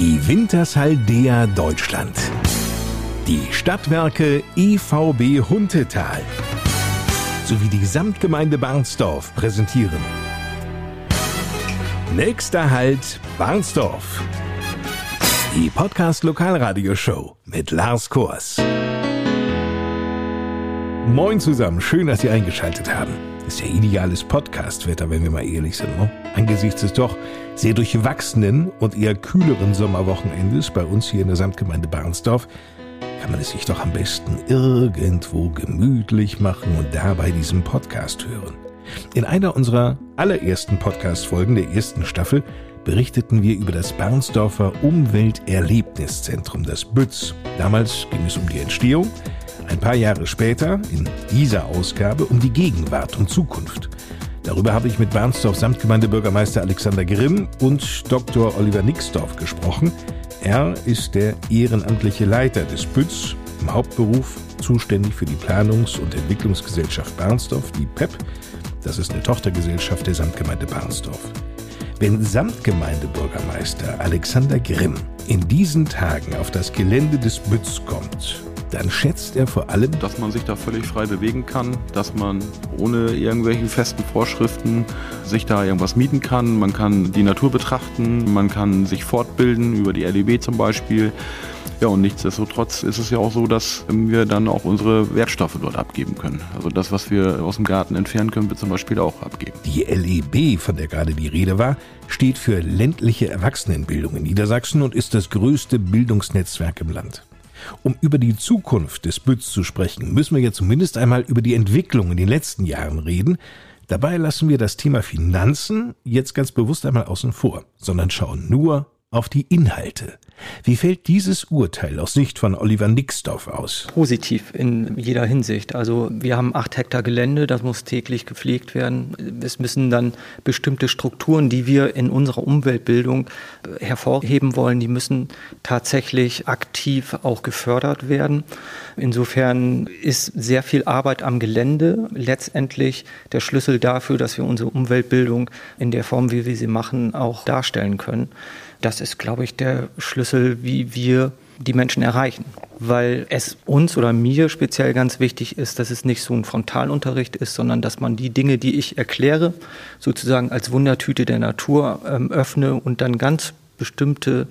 Die Wintershaldea Deutschland. Die Stadtwerke EVB Huntetal sowie die Gesamtgemeinde Barnsdorf präsentieren. Nächster Halt Barnsdorf. Die Podcast Lokalradioshow mit Lars Kors. Moin zusammen, schön, dass Sie eingeschaltet haben. Ist ja ideales Podcastwetter, wenn wir mal ehrlich sind. Ne? Angesichts des doch sehr durchwachsenen und eher kühleren Sommerwochenendes bei uns hier in der Samtgemeinde Barnsdorf kann man es sich doch am besten irgendwo gemütlich machen und dabei diesen Podcast hören. In einer unserer allerersten Podcast-Folgen der ersten Staffel berichteten wir über das Barnsdorfer Umwelterlebniszentrum, das BÜTZ. Damals ging es um die Entstehung, ein paar Jahre später, in dieser Ausgabe, um die Gegenwart und Zukunft. Darüber habe ich mit Barnsdorf Samtgemeindebürgermeister Alexander Grimm und Dr. Oliver Nixdorf gesprochen. Er ist der ehrenamtliche Leiter des BÜTZ, im Hauptberuf zuständig für die Planungs- und Entwicklungsgesellschaft Barnsdorf, die PEP. Das ist eine Tochtergesellschaft der Samtgemeinde Barnsdorf. Wenn Samtgemeindebürgermeister Alexander Grimm in diesen Tagen auf das Gelände des BÜTZ kommt dann schätzt er vor allem, dass man sich da völlig frei bewegen kann, dass man ohne irgendwelche festen Vorschriften sich da irgendwas mieten kann. Man kann die Natur betrachten, man kann sich fortbilden über die LEB zum Beispiel. Ja, und nichtsdestotrotz ist es ja auch so, dass wir dann auch unsere Wertstoffe dort abgeben können. Also das, was wir aus dem Garten entfernen, können wir zum Beispiel auch abgeben. Die LEB, von der gerade die Rede war, steht für ländliche Erwachsenenbildung in Niedersachsen und ist das größte Bildungsnetzwerk im Land. Um über die Zukunft des Bütz zu sprechen, müssen wir ja zumindest einmal über die Entwicklung in den letzten Jahren reden. Dabei lassen wir das Thema Finanzen jetzt ganz bewusst einmal außen vor, sondern schauen nur auf die Inhalte. Wie fällt dieses Urteil aus Sicht von Oliver Nixdorf aus? Positiv in jeder Hinsicht. Also wir haben acht Hektar Gelände, das muss täglich gepflegt werden. Es müssen dann bestimmte Strukturen, die wir in unserer Umweltbildung äh, hervorheben wollen, die müssen tatsächlich aktiv auch gefördert werden. Insofern ist sehr viel Arbeit am Gelände letztendlich der Schlüssel dafür, dass wir unsere Umweltbildung in der Form, wie wir sie machen, auch darstellen können. Das ist, glaube ich, der Schlüssel, wie wir die Menschen erreichen. Weil es uns oder mir speziell ganz wichtig ist, dass es nicht so ein Frontalunterricht ist, sondern dass man die Dinge, die ich erkläre, sozusagen als Wundertüte der Natur ähm, öffne und dann ganz bestimmte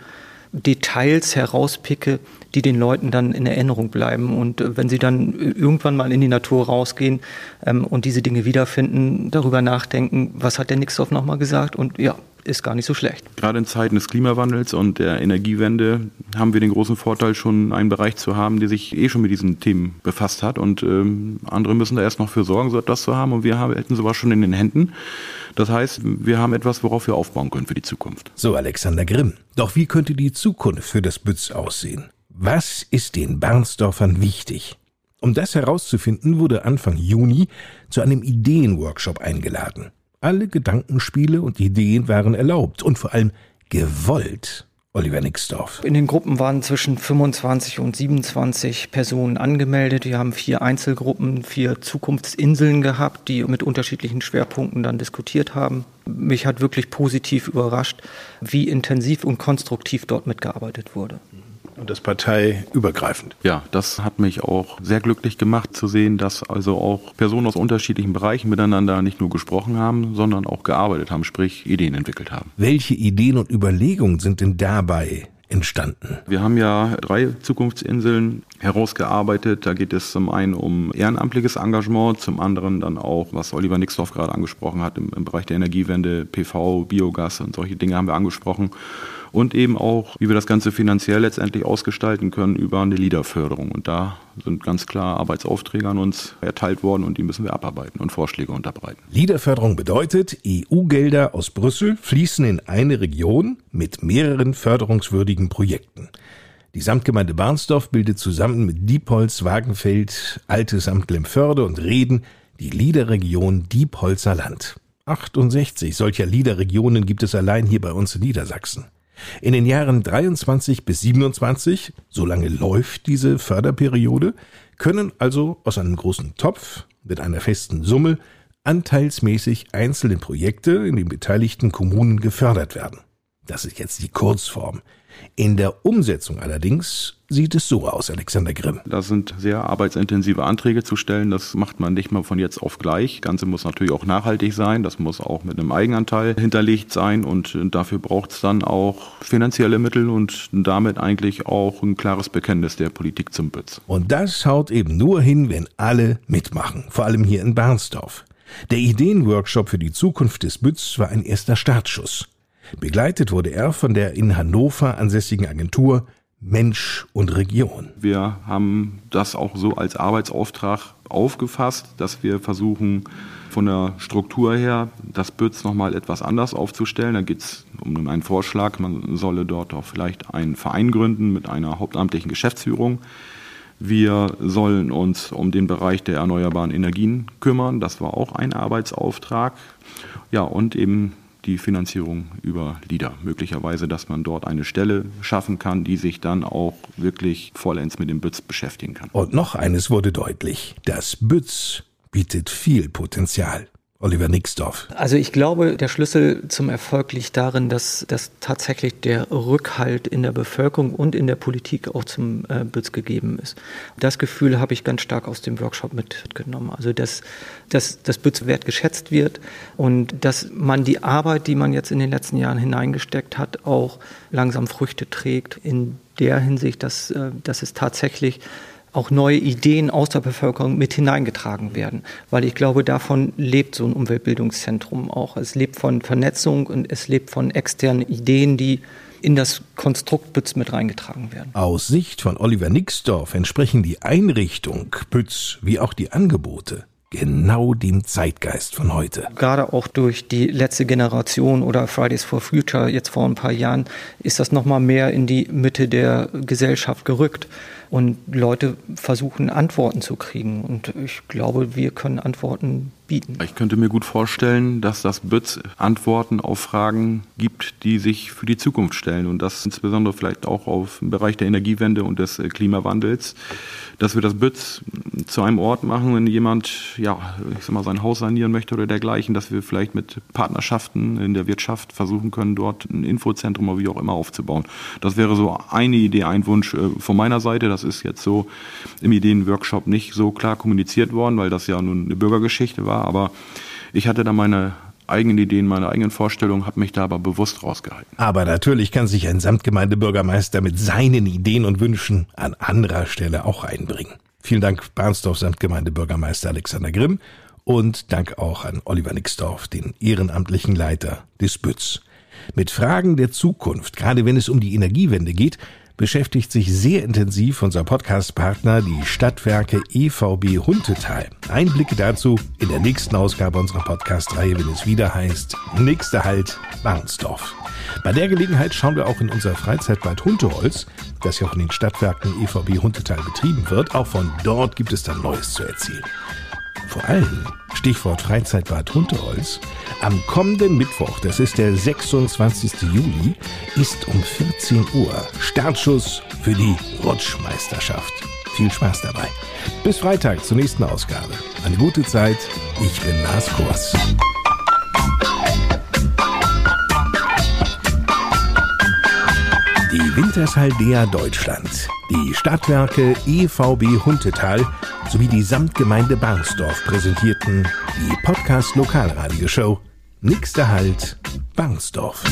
Details herauspicke, die den Leuten dann in Erinnerung bleiben. Und äh, wenn sie dann irgendwann mal in die Natur rausgehen ähm, und diese Dinge wiederfinden, darüber nachdenken, was hat der Nixdorf nochmal gesagt? Und ja, ist gar nicht so schlecht. Gerade in Zeiten des Klimawandels und der Energiewende haben wir den großen Vorteil, schon einen Bereich zu haben, der sich eh schon mit diesen Themen befasst hat. Und ähm, andere müssen da erst noch für sorgen, so etwas zu haben. Und wir haben, hätten sowas schon in den Händen. Das heißt, wir haben etwas, worauf wir aufbauen können für die Zukunft. So, Alexander Grimm. Doch wie könnte die Zukunft für das Bütz aussehen? Was ist den Barnsdorfern wichtig? Um das herauszufinden, wurde Anfang Juni zu einem Ideenworkshop eingeladen. Alle Gedankenspiele und Ideen waren erlaubt und vor allem gewollt. Oliver Nixdorf. In den Gruppen waren zwischen 25 und 27 Personen angemeldet. Wir haben vier Einzelgruppen, vier Zukunftsinseln gehabt, die mit unterschiedlichen Schwerpunkten dann diskutiert haben. Mich hat wirklich positiv überrascht, wie intensiv und konstruktiv dort mitgearbeitet wurde und das parteiübergreifend. Ja, das hat mich auch sehr glücklich gemacht zu sehen, dass also auch Personen aus unterschiedlichen Bereichen miteinander nicht nur gesprochen haben, sondern auch gearbeitet haben, sprich Ideen entwickelt haben. Welche Ideen und Überlegungen sind denn dabei entstanden? Wir haben ja drei Zukunftsinseln herausgearbeitet. Da geht es zum einen um ehrenamtliches Engagement, zum anderen dann auch, was Oliver Nixdorf gerade angesprochen hat, im, im Bereich der Energiewende, PV, Biogas und solche Dinge haben wir angesprochen und eben auch, wie wir das Ganze finanziell letztendlich ausgestalten können über eine Leaderförderung. Und da sind ganz klar Arbeitsaufträge an uns erteilt worden und die müssen wir abarbeiten und Vorschläge unterbreiten. Leaderförderung bedeutet, EU-Gelder aus Brüssel fließen in eine Region mit mehreren förderungswürdigen Projekten. Die Samtgemeinde Barnsdorf bildet zusammen mit Diepholz, Wagenfeld, Altes Amt Lemförde und Reden die Liederregion Diepholzer Land. 68 solcher Liederregionen gibt es allein hier bei uns in Niedersachsen. In den Jahren 23 bis 27, so lange läuft diese Förderperiode, können also aus einem großen Topf mit einer festen Summe anteilsmäßig einzelne Projekte in den beteiligten Kommunen gefördert werden. Das ist jetzt die Kurzform. In der Umsetzung allerdings sieht es so aus, Alexander Grimm. Das sind sehr arbeitsintensive Anträge zu stellen. Das macht man nicht mal von jetzt auf gleich. Das Ganze muss natürlich auch nachhaltig sein. Das muss auch mit einem Eigenanteil hinterlegt sein. Und dafür braucht es dann auch finanzielle Mittel und damit eigentlich auch ein klares Bekenntnis der Politik zum BÜTZ. Und das haut eben nur hin, wenn alle mitmachen. Vor allem hier in Barnsdorf. Der Ideenworkshop für die Zukunft des BÜTZ war ein erster Startschuss. Begleitet wurde er von der in Hannover ansässigen Agentur Mensch und Region. Wir haben das auch so als Arbeitsauftrag aufgefasst, dass wir versuchen, von der Struktur her das BÜTZ nochmal etwas anders aufzustellen. Da geht es um einen Vorschlag, man solle dort auch vielleicht einen Verein gründen mit einer hauptamtlichen Geschäftsführung. Wir sollen uns um den Bereich der erneuerbaren Energien kümmern. Das war auch ein Arbeitsauftrag. Ja, und eben die Finanzierung über LIDA. Möglicherweise, dass man dort eine Stelle schaffen kann, die sich dann auch wirklich vollends mit dem BÜTZ beschäftigen kann. Und noch eines wurde deutlich. Das BÜTZ bietet viel Potenzial. Oliver Nixdorf. Also ich glaube, der Schlüssel zum Erfolg liegt darin, dass, dass tatsächlich der Rückhalt in der Bevölkerung und in der Politik auch zum äh, BÜTZ gegeben ist. Das Gefühl habe ich ganz stark aus dem Workshop mitgenommen. Also dass, dass das BÜTZ wertgeschätzt wird und dass man die Arbeit, die man jetzt in den letzten Jahren hineingesteckt hat, auch langsam Früchte trägt in der Hinsicht, dass, äh, dass es tatsächlich auch neue Ideen aus der Bevölkerung mit hineingetragen werden. Weil ich glaube, davon lebt so ein Umweltbildungszentrum auch. Es lebt von Vernetzung und es lebt von externen Ideen, die in das Konstrukt Bütz mit reingetragen werden. Aus Sicht von Oliver Nixdorf entsprechen die Einrichtung Bütz wie auch die Angebote genau dem Zeitgeist von heute. Gerade auch durch die letzte Generation oder Fridays for Future jetzt vor ein paar Jahren ist das nochmal mehr in die Mitte der Gesellschaft gerückt und Leute versuchen Antworten zu kriegen und ich glaube, wir können Antworten bieten. Ich könnte mir gut vorstellen, dass das BÜTZ Antworten auf Fragen gibt, die sich für die Zukunft stellen und das insbesondere vielleicht auch auf den Bereich der Energiewende und des Klimawandels dass wir das Bütz zu einem Ort machen, wenn jemand, ja, ich sag mal, sein Haus sanieren möchte oder dergleichen, dass wir vielleicht mit Partnerschaften in der Wirtschaft versuchen können, dort ein Infozentrum oder wie auch immer aufzubauen. Das wäre so eine Idee, ein Wunsch äh, von meiner Seite. Das ist jetzt so im Ideenworkshop nicht so klar kommuniziert worden, weil das ja nun eine Bürgergeschichte war, aber ich hatte da meine eigenen Ideen, meine eigenen Vorstellungen, habe mich da aber bewusst rausgehalten. Aber natürlich kann sich ein Samtgemeindebürgermeister mit seinen Ideen und Wünschen an anderer Stelle auch einbringen. Vielen Dank, Barnsdorf Samtgemeindebürgermeister Alexander Grimm und Dank auch an Oliver Nixdorf, den ehrenamtlichen Leiter des Bütz. Mit Fragen der Zukunft, gerade wenn es um die Energiewende geht, beschäftigt sich sehr intensiv unser Podcast-Partner, die Stadtwerke EVB Huntetal. Einblicke dazu in der nächsten Ausgabe unserer Podcast-Reihe, wenn es wieder heißt, nächster Halt, Barnsdorf. Bei der Gelegenheit schauen wir auch in unser Freizeitbad Hunteholz, das ja von den Stadtwerken EVB Huntetal betrieben wird. Auch von dort gibt es dann Neues zu erzählen. Vor allem, Stichwort Freizeitbad Hunteholz, am kommenden Mittwoch, das ist der 26. Juli, ist um 14 Uhr Startschuss für die Rutschmeisterschaft. Viel Spaß dabei. Bis Freitag zur nächsten Ausgabe. Eine gute Zeit. Ich bin Lars Kors. Die Wintershaldea Deutschland, die Stadtwerke EVB Huntetal sowie die Samtgemeinde Barnsdorf präsentierten die Podcast Lokalradioshow Nächster Halt Barnsdorf.